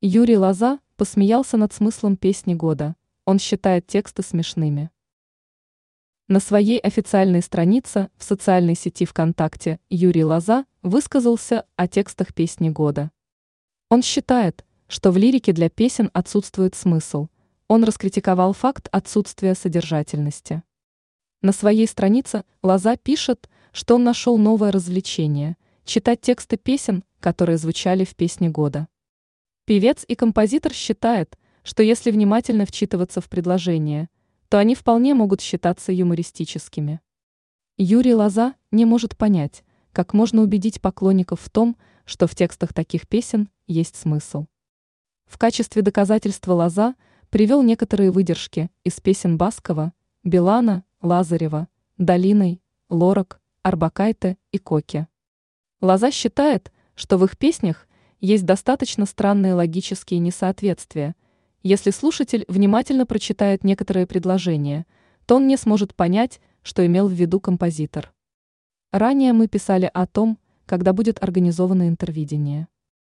Юрий Лоза посмеялся над смыслом песни года. Он считает тексты смешными. На своей официальной странице в социальной сети ВКонтакте Юрий Лоза высказался о текстах песни года. Он считает, что в лирике для песен отсутствует смысл. Он раскритиковал факт отсутствия содержательности. На своей странице Лоза пишет, что он нашел новое развлечение – читать тексты песен, которые звучали в песне года. Певец и композитор считает, что если внимательно вчитываться в предложения, то они вполне могут считаться юмористическими. Юрий Лоза не может понять, как можно убедить поклонников в том, что в текстах таких песен есть смысл. В качестве доказательства Лоза привел некоторые выдержки из песен Баскова, Билана, Лазарева, Долиной, Лорак, Арбакайте и Коки. Лоза считает, что в их песнях есть достаточно странные логические несоответствия. Если слушатель внимательно прочитает некоторые предложения, то он не сможет понять, что имел в виду композитор. Ранее мы писали о том, когда будет организовано интервидение.